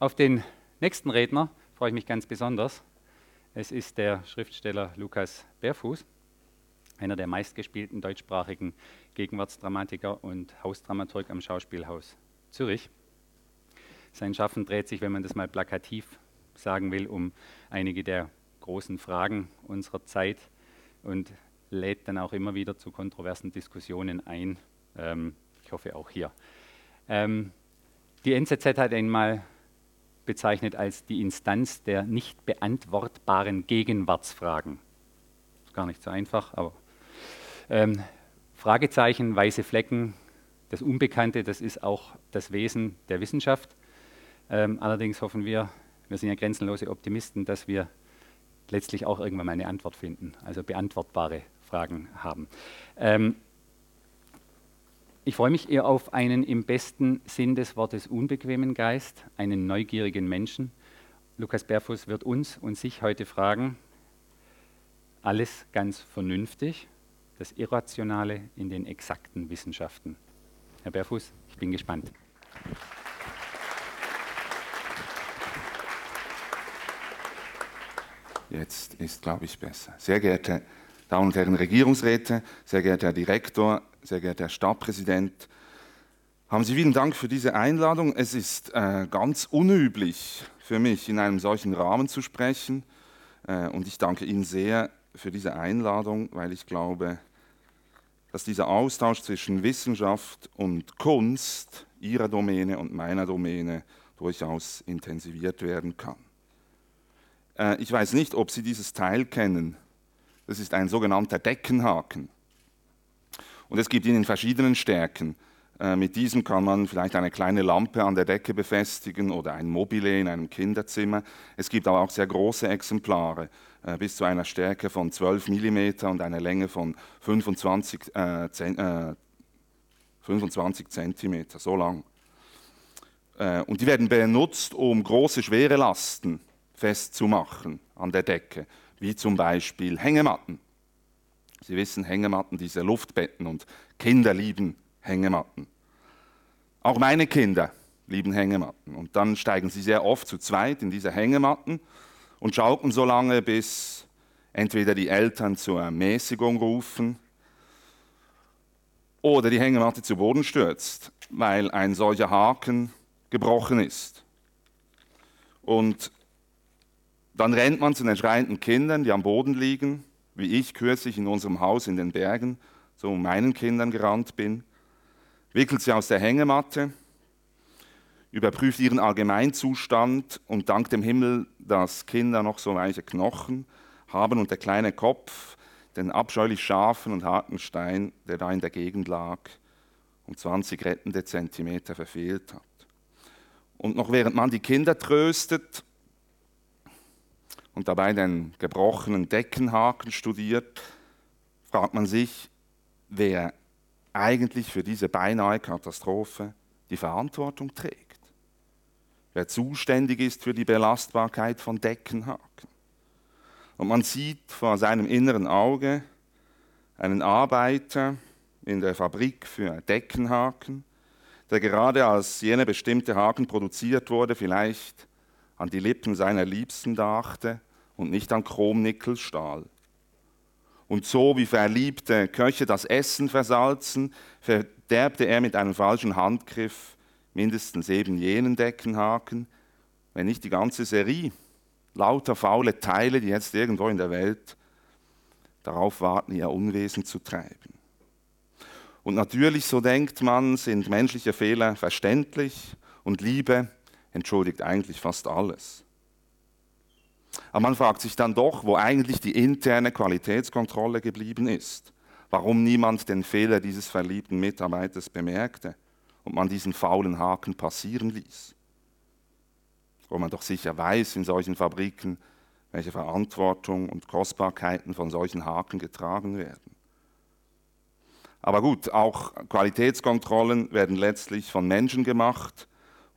Auf den nächsten Redner freue ich mich ganz besonders. Es ist der Schriftsteller Lukas Bärfuß, einer der meistgespielten deutschsprachigen Gegenwartsdramatiker und Hausdramaturg am Schauspielhaus Zürich. Sein Schaffen dreht sich, wenn man das mal plakativ sagen will, um einige der großen Fragen unserer Zeit und lädt dann auch immer wieder zu kontroversen Diskussionen ein. Ähm, ich hoffe auch hier. Ähm, die NZZ hat einmal bezeichnet als die Instanz der nicht beantwortbaren Gegenwartsfragen. Ist gar nicht so einfach, aber ähm, Fragezeichen, weiße Flecken, das Unbekannte, das ist auch das Wesen der Wissenschaft. Ähm, allerdings hoffen wir, wir sind ja grenzenlose Optimisten, dass wir letztlich auch irgendwann mal eine Antwort finden, also beantwortbare Fragen haben. Ähm, ich freue mich eher auf einen im besten Sinn des Wortes unbequemen Geist, einen neugierigen Menschen. Lukas Berfuß wird uns und sich heute fragen, alles ganz vernünftig, das Irrationale in den exakten Wissenschaften. Herr Berfuß, ich bin gespannt. Jetzt ist, glaube ich, besser. Sehr geehrte Damen und Herren Regierungsräte, sehr geehrter Herr Direktor, sehr geehrter Herr Stadtpräsident, haben Sie vielen Dank für diese Einladung. Es ist äh, ganz unüblich für mich, in einem solchen Rahmen zu sprechen. Äh, und ich danke Ihnen sehr für diese Einladung, weil ich glaube, dass dieser Austausch zwischen Wissenschaft und Kunst, Ihrer Domäne und meiner Domäne, durchaus intensiviert werden kann. Äh, ich weiß nicht, ob Sie dieses Teil kennen. Das ist ein sogenannter Deckenhaken. Und es gibt ihn in verschiedenen Stärken. Äh, mit diesem kann man vielleicht eine kleine Lampe an der Decke befestigen oder ein Mobile in einem Kinderzimmer. Es gibt aber auch sehr große Exemplare, äh, bis zu einer Stärke von 12 mm und einer Länge von 25, äh, 25 cm, so lang. Äh, und die werden benutzt, um große, schwere Lasten festzumachen an der Decke wie zum Beispiel Hängematten. Sie wissen, Hängematten, diese Luftbetten und Kinder lieben Hängematten. Auch meine Kinder lieben Hängematten. Und dann steigen sie sehr oft zu zweit in diese Hängematten und schaukeln so lange, bis entweder die Eltern zur Mäßigung rufen oder die Hängematte zu Boden stürzt, weil ein solcher Haken gebrochen ist. Und dann rennt man zu den schreienden Kindern, die am Boden liegen, wie ich kürzlich in unserem Haus in den Bergen zu meinen Kindern gerannt bin, wickelt sie aus der Hängematte, überprüft ihren Allgemeinzustand und dank dem Himmel, dass Kinder noch so weiche Knochen haben und der kleine Kopf den abscheulich scharfen und harten Stein, der da in der Gegend lag, um 20 rettende Zentimeter verfehlt hat. Und noch während man die Kinder tröstet, und dabei den gebrochenen Deckenhaken studiert, fragt man sich, wer eigentlich für diese beinahe Katastrophe die Verantwortung trägt. Wer zuständig ist für die Belastbarkeit von Deckenhaken. Und man sieht vor seinem inneren Auge einen Arbeiter in der Fabrik für Deckenhaken, der gerade als jener bestimmte Haken produziert wurde, vielleicht an die Lippen seiner Liebsten dachte und nicht an Chromnickelstahl. Und so wie verliebte Köche das Essen versalzen, verderbte er mit einem falschen Handgriff mindestens eben jenen Deckenhaken, wenn nicht die ganze Serie. Lauter faule Teile, die jetzt irgendwo in der Welt darauf warten, ihr Unwesen zu treiben. Und natürlich, so denkt man, sind menschliche Fehler verständlich und Liebe entschuldigt eigentlich fast alles. Aber man fragt sich dann doch, wo eigentlich die interne Qualitätskontrolle geblieben ist. Warum niemand den Fehler dieses verliebten Mitarbeiters bemerkte und man diesen faulen Haken passieren ließ. Wo man doch sicher weiß in solchen Fabriken, welche Verantwortung und Kostbarkeiten von solchen Haken getragen werden. Aber gut, auch Qualitätskontrollen werden letztlich von Menschen gemacht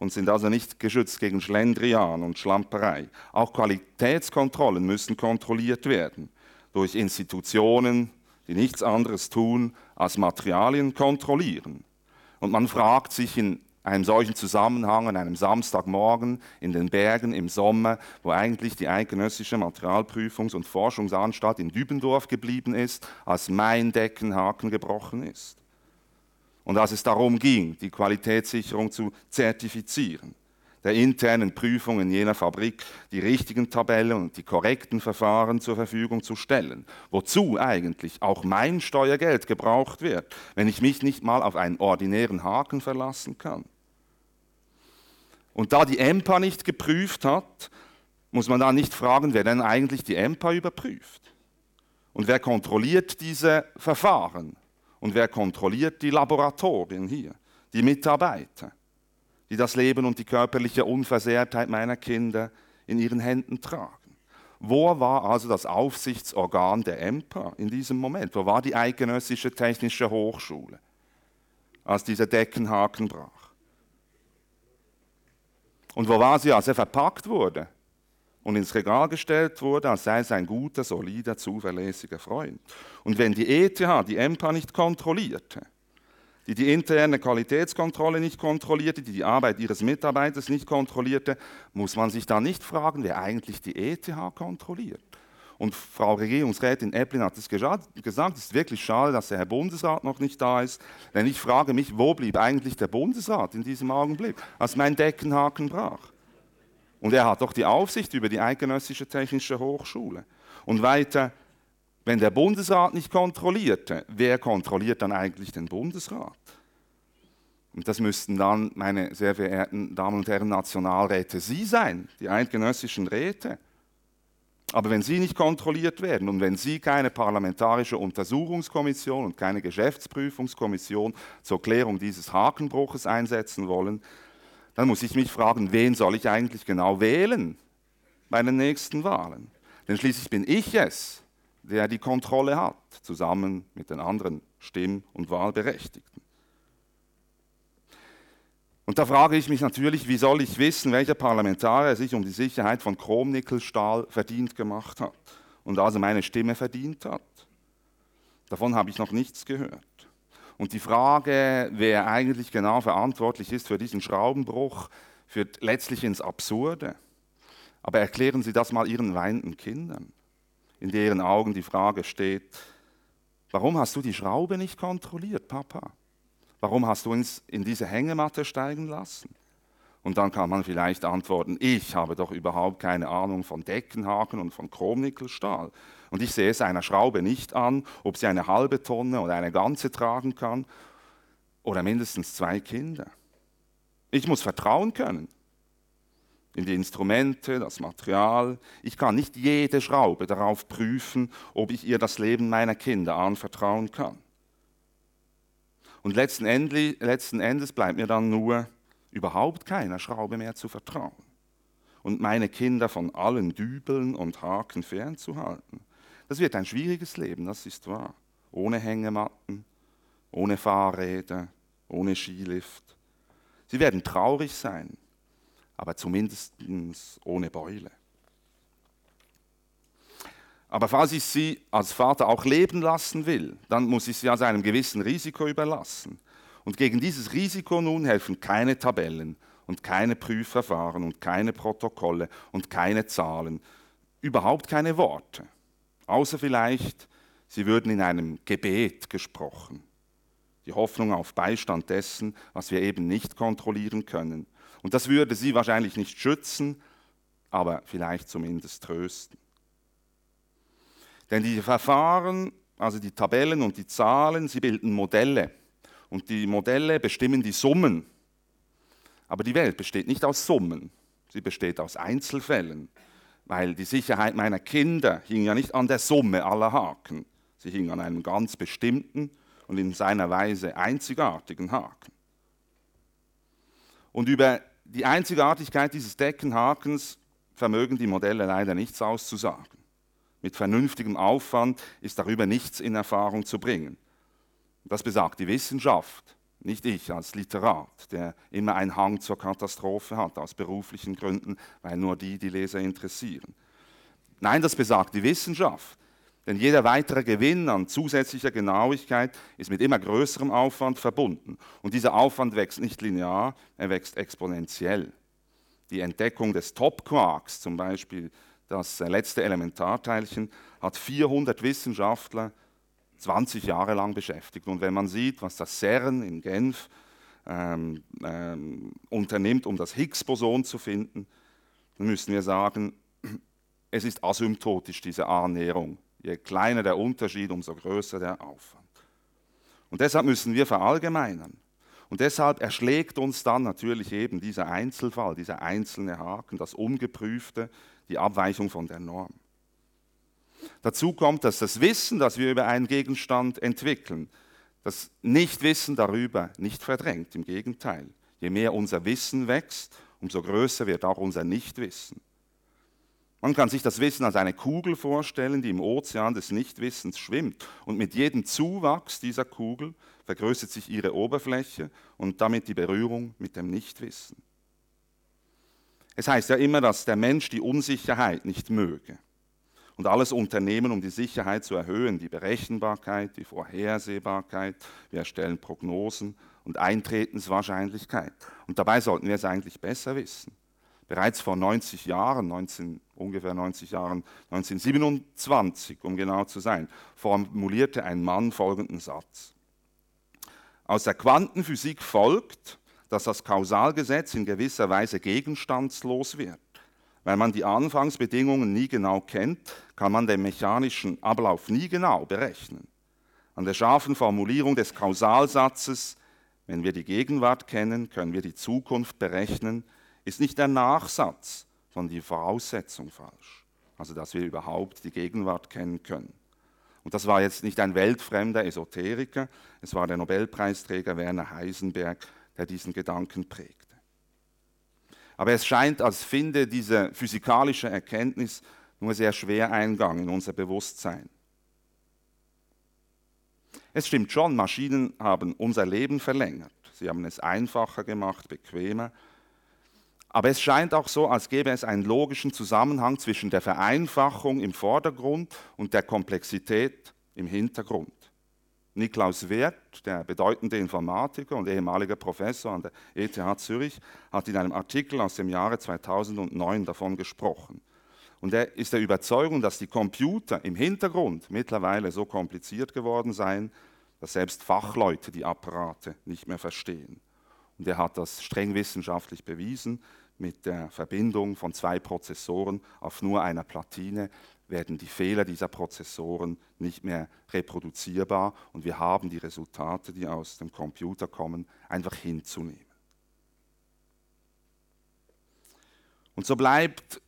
und sind also nicht geschützt gegen Schlendrian und Schlamperei. Auch Qualitätskontrollen müssen kontrolliert werden. durch Institutionen, die nichts anderes tun, als Materialien kontrollieren. Und man fragt sich in einem solchen Zusammenhang an einem Samstagmorgen in den Bergen im Sommer, wo eigentlich die eidgenössische Materialprüfungs- und Forschungsanstalt in Dübendorf geblieben ist, als mein Deckenhaken gebrochen ist. Und als es darum ging, die Qualitätssicherung zu zertifizieren der internen Prüfung in jener Fabrik die richtigen Tabellen und die korrekten Verfahren zur Verfügung zu stellen. Wozu eigentlich auch mein Steuergeld gebraucht wird, wenn ich mich nicht mal auf einen ordinären Haken verlassen kann. Und da die EMPA nicht geprüft hat, muss man da nicht fragen, wer denn eigentlich die EMPA überprüft. Und wer kontrolliert diese Verfahren? Und wer kontrolliert die Laboratorien hier, die Mitarbeiter? die das Leben und die körperliche Unversehrtheit meiner Kinder in ihren Händen tragen. Wo war also das Aufsichtsorgan der EMPA in diesem Moment? Wo war die Eidgenössische Technische Hochschule, als dieser Deckenhaken brach? Und wo war sie, als er verpackt wurde und ins Regal gestellt wurde, als sei es ein guter, solider, zuverlässiger Freund? Und wenn die ETH die EMPA nicht kontrollierte, die die interne Qualitätskontrolle nicht kontrollierte, die die Arbeit ihres Mitarbeiters nicht kontrollierte, muss man sich da nicht fragen, wer eigentlich die ETH kontrolliert. Und Frau Regierungsrätin Epplin hat es gesagt, es ist wirklich schade, dass der Herr Bundesrat noch nicht da ist. Denn ich frage mich, wo blieb eigentlich der Bundesrat in diesem Augenblick, als mein Deckenhaken brach? Und er hat doch die Aufsicht über die Eidgenössische Technische Hochschule. Und weiter, wenn der Bundesrat nicht kontrollierte, wer kontrolliert dann eigentlich den Bundesrat? Und das müssten dann, meine sehr verehrten Damen und Herren Nationalräte, Sie sein, die eidgenössischen Räte. Aber wenn Sie nicht kontrolliert werden und wenn Sie keine parlamentarische Untersuchungskommission und keine Geschäftsprüfungskommission zur Klärung dieses Hakenbruches einsetzen wollen, dann muss ich mich fragen, wen soll ich eigentlich genau wählen bei den nächsten Wahlen? Denn schließlich bin ich es, der die Kontrolle hat, zusammen mit den anderen Stimm- und Wahlberechtigten. Und da frage ich mich natürlich, wie soll ich wissen, welcher Parlamentarier sich um die Sicherheit von Chromnickelstahl verdient gemacht hat und also meine Stimme verdient hat. Davon habe ich noch nichts gehört. Und die Frage, wer eigentlich genau verantwortlich ist für diesen Schraubenbruch, führt letztlich ins Absurde. Aber erklären Sie das mal Ihren weinenden Kindern in deren Augen die Frage steht, warum hast du die Schraube nicht kontrolliert, Papa? Warum hast du uns in diese Hängematte steigen lassen? Und dann kann man vielleicht antworten, ich habe doch überhaupt keine Ahnung von Deckenhaken und von Chromnickelstahl. Und ich sehe es einer Schraube nicht an, ob sie eine halbe Tonne oder eine ganze tragen kann oder mindestens zwei Kinder. Ich muss vertrauen können in die Instrumente, das Material. Ich kann nicht jede Schraube darauf prüfen, ob ich ihr das Leben meiner Kinder anvertrauen kann. Und letzten Endes, letzten Endes bleibt mir dann nur, überhaupt keiner Schraube mehr zu vertrauen und meine Kinder von allen Dübeln und Haken fernzuhalten. Das wird ein schwieriges Leben, das ist wahr. Ohne Hängematten, ohne Fahrräder, ohne Skilift. Sie werden traurig sein, aber zumindest ohne Beule. Aber falls ich sie als Vater auch leben lassen will, dann muss ich sie also einem gewissen Risiko überlassen. Und gegen dieses Risiko nun helfen keine Tabellen und keine Prüfverfahren und keine Protokolle und keine Zahlen, überhaupt keine Worte, außer vielleicht, sie würden in einem Gebet gesprochen. Die Hoffnung auf Beistand dessen, was wir eben nicht kontrollieren können. Und das würde sie wahrscheinlich nicht schützen, aber vielleicht zumindest trösten. Denn die Verfahren, also die Tabellen und die Zahlen, sie bilden Modelle. Und die Modelle bestimmen die Summen. Aber die Welt besteht nicht aus Summen, sie besteht aus Einzelfällen. Weil die Sicherheit meiner Kinder hing ja nicht an der Summe aller Haken, sie hing an einem ganz bestimmten und in seiner Weise einzigartigen Haken. Und über die Einzigartigkeit dieses Deckenhakens vermögen die Modelle leider nichts auszusagen. Mit vernünftigem Aufwand ist darüber nichts in Erfahrung zu bringen. Das besagt die Wissenschaft, nicht ich als Literat, der immer einen Hang zur Katastrophe hat, aus beruflichen Gründen, weil nur die die Leser interessieren. Nein, das besagt die Wissenschaft. Denn jeder weitere Gewinn an zusätzlicher Genauigkeit ist mit immer größerem Aufwand verbunden. Und dieser Aufwand wächst nicht linear, er wächst exponentiell. Die Entdeckung des Top-Quarks, zum Beispiel das letzte Elementarteilchen, hat 400 Wissenschaftler 20 Jahre lang beschäftigt. Und wenn man sieht, was das CERN in Genf ähm, ähm, unternimmt, um das Higgs-Boson zu finden, dann müssen wir sagen, es ist asymptotisch, diese Annäherung. Je kleiner der Unterschied, umso größer der Aufwand. Und deshalb müssen wir verallgemeinern. Und deshalb erschlägt uns dann natürlich eben dieser Einzelfall, dieser einzelne Haken, das Ungeprüfte, die Abweichung von der Norm. Dazu kommt, dass das Wissen, das wir über einen Gegenstand entwickeln, das Nichtwissen darüber nicht verdrängt. Im Gegenteil, je mehr unser Wissen wächst, umso größer wird auch unser Nichtwissen. Man kann sich das Wissen als eine Kugel vorstellen, die im Ozean des Nichtwissens schwimmt. Und mit jedem Zuwachs dieser Kugel vergrößert sich ihre Oberfläche und damit die Berührung mit dem Nichtwissen. Es heißt ja immer, dass der Mensch die Unsicherheit nicht möge und alles unternehmen, um die Sicherheit zu erhöhen, die Berechenbarkeit, die Vorhersehbarkeit. Wir erstellen Prognosen und Eintretenswahrscheinlichkeit. Und dabei sollten wir es eigentlich besser wissen. Bereits vor 90 Jahren, 19, ungefähr 90 Jahren, 1927, um genau zu sein, formulierte ein Mann folgenden Satz. Aus der Quantenphysik folgt, dass das Kausalgesetz in gewisser Weise gegenstandslos wird. Weil man die Anfangsbedingungen nie genau kennt, kann man den mechanischen Ablauf nie genau berechnen. An der scharfen Formulierung des Kausalsatzes, wenn wir die Gegenwart kennen, können wir die Zukunft berechnen, ist nicht der Nachsatz, sondern die Voraussetzung falsch. Also dass wir überhaupt die Gegenwart kennen können. Und das war jetzt nicht ein weltfremder Esoteriker, es war der Nobelpreisträger Werner Heisenberg, der diesen Gedanken prägt. Aber es scheint, als finde diese physikalische Erkenntnis nur sehr schwer Eingang in unser Bewusstsein. Es stimmt schon, Maschinen haben unser Leben verlängert. Sie haben es einfacher gemacht, bequemer. Aber es scheint auch so, als gäbe es einen logischen Zusammenhang zwischen der Vereinfachung im Vordergrund und der Komplexität im Hintergrund. Niklaus Werth, der bedeutende Informatiker und ehemaliger Professor an der ETH Zürich, hat in einem Artikel aus dem Jahre 2009 davon gesprochen. Und er ist der Überzeugung, dass die Computer im Hintergrund mittlerweile so kompliziert geworden seien, dass selbst Fachleute die Apparate nicht mehr verstehen. Und er hat das streng wissenschaftlich bewiesen mit der Verbindung von zwei Prozessoren auf nur einer Platine, werden die Fehler dieser Prozessoren nicht mehr reproduzierbar und wir haben die Resultate, die aus dem Computer kommen, einfach hinzunehmen. Und so bleibt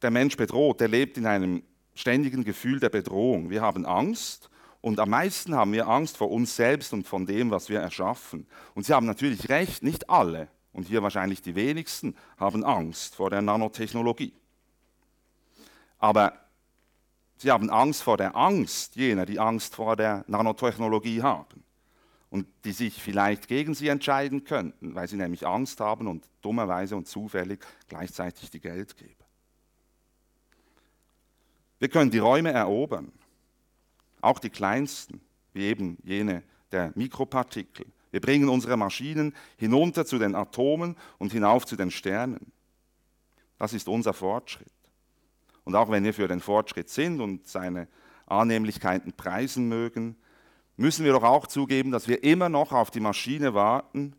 der Mensch bedroht, er lebt in einem ständigen Gefühl der Bedrohung. Wir haben Angst und am meisten haben wir Angst vor uns selbst und von dem, was wir erschaffen. Und Sie haben natürlich recht, nicht alle, und hier wahrscheinlich die wenigsten, haben Angst vor der Nanotechnologie. Aber Sie haben Angst vor der Angst jener, die Angst vor der Nanotechnologie haben und die sich vielleicht gegen sie entscheiden könnten, weil sie nämlich Angst haben und dummerweise und zufällig gleichzeitig die Geldgeber. Wir können die Räume erobern, auch die kleinsten, wie eben jene der Mikropartikel. Wir bringen unsere Maschinen hinunter zu den Atomen und hinauf zu den Sternen. Das ist unser Fortschritt. Und auch wenn wir für den Fortschritt sind und seine Annehmlichkeiten preisen mögen, müssen wir doch auch zugeben, dass wir immer noch auf die Maschine warten,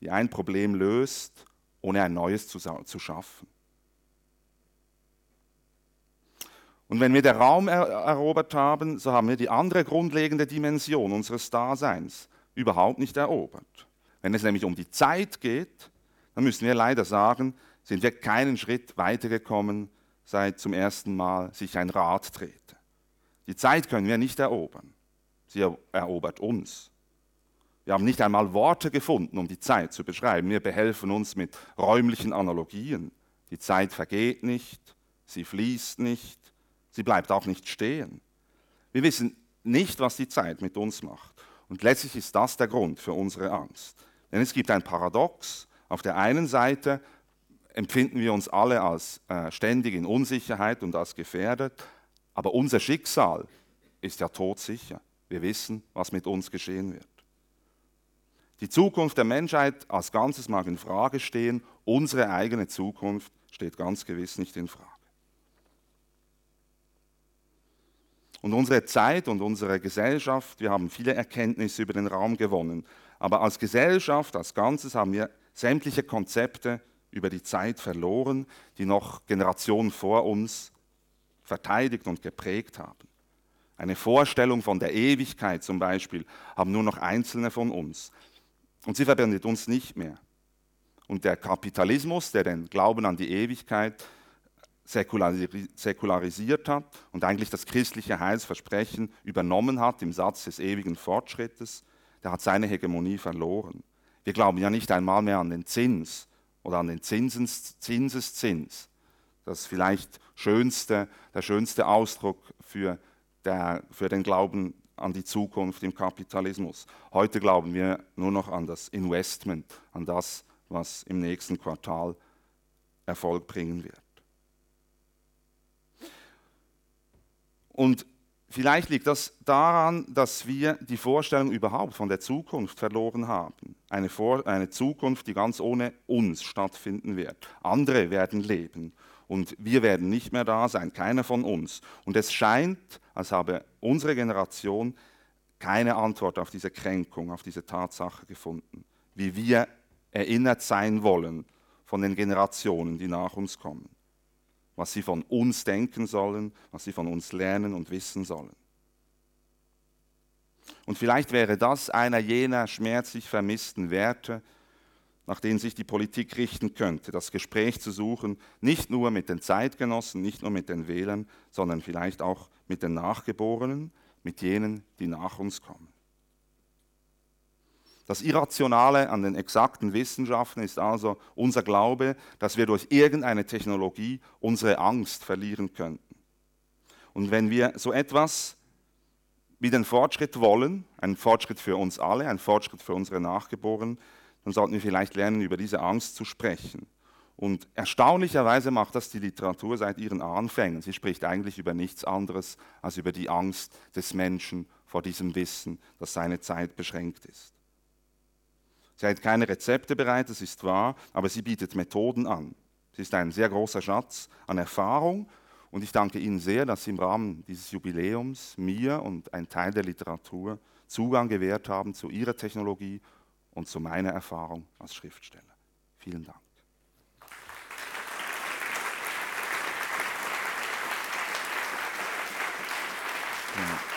die ein Problem löst, ohne ein neues zu, zu schaffen. Und wenn wir den Raum er erobert haben, so haben wir die andere grundlegende Dimension unseres Daseins überhaupt nicht erobert. Wenn es nämlich um die Zeit geht, dann müssen wir leider sagen, sind wir keinen Schritt weitergekommen seit zum ersten Mal sich ein Rad drehte. Die Zeit können wir nicht erobern. Sie erobert uns. Wir haben nicht einmal Worte gefunden, um die Zeit zu beschreiben. Wir behelfen uns mit räumlichen Analogien. Die Zeit vergeht nicht, sie fließt nicht, sie bleibt auch nicht stehen. Wir wissen nicht, was die Zeit mit uns macht. Und letztlich ist das der Grund für unsere Angst. Denn es gibt ein Paradox. Auf der einen Seite empfinden wir uns alle als äh, ständig in Unsicherheit und als gefährdet, aber unser Schicksal ist ja todsicher. Wir wissen, was mit uns geschehen wird. Die Zukunft der Menschheit als Ganzes mag in Frage stehen, unsere eigene Zukunft steht ganz gewiss nicht in Frage. Und unsere Zeit und unsere Gesellschaft, wir haben viele Erkenntnisse über den Raum gewonnen, aber als Gesellschaft, als Ganzes haben wir sämtliche Konzepte über die Zeit verloren, die noch Generationen vor uns verteidigt und geprägt haben. Eine Vorstellung von der Ewigkeit zum Beispiel haben nur noch Einzelne von uns. Und sie verbindet uns nicht mehr. Und der Kapitalismus, der den Glauben an die Ewigkeit säkularisiert hat und eigentlich das christliche Heilsversprechen übernommen hat im Satz des ewigen Fortschrittes, der hat seine Hegemonie verloren. Wir glauben ja nicht einmal mehr an den Zins oder an den Zinsens, Zinseszins. Das vielleicht schönste, der schönste Ausdruck für, der, für den Glauben an die Zukunft im Kapitalismus. Heute glauben wir nur noch an das Investment, an das, was im nächsten Quartal Erfolg bringen wird. Und vielleicht liegt das daran, dass wir die Vorstellung überhaupt von der Zukunft verloren haben. Eine, Vor eine Zukunft, die ganz ohne uns stattfinden wird. Andere werden leben und wir werden nicht mehr da sein, keiner von uns. Und es scheint, als habe unsere Generation keine Antwort auf diese Kränkung, auf diese Tatsache gefunden, wie wir erinnert sein wollen von den Generationen, die nach uns kommen was sie von uns denken sollen, was sie von uns lernen und wissen sollen. Und vielleicht wäre das einer jener schmerzlich vermissten Werte, nach denen sich die Politik richten könnte, das Gespräch zu suchen, nicht nur mit den Zeitgenossen, nicht nur mit den Wählern, sondern vielleicht auch mit den Nachgeborenen, mit jenen, die nach uns kommen. Das Irrationale an den exakten Wissenschaften ist also unser Glaube, dass wir durch irgendeine Technologie unsere Angst verlieren könnten. Und wenn wir so etwas wie den Fortschritt wollen, einen Fortschritt für uns alle, einen Fortschritt für unsere Nachgeborenen, dann sollten wir vielleicht lernen, über diese Angst zu sprechen. Und erstaunlicherweise macht das die Literatur seit ihren Anfängen. Sie spricht eigentlich über nichts anderes als über die Angst des Menschen vor diesem Wissen, dass seine Zeit beschränkt ist. Sie hat keine Rezepte bereit, das ist wahr, aber sie bietet Methoden an. Sie ist ein sehr großer Schatz an Erfahrung und ich danke Ihnen sehr, dass Sie im Rahmen dieses Jubiläums mir und ein Teil der Literatur Zugang gewährt haben zu Ihrer Technologie und zu meiner Erfahrung als Schriftsteller. Vielen Dank. Ja.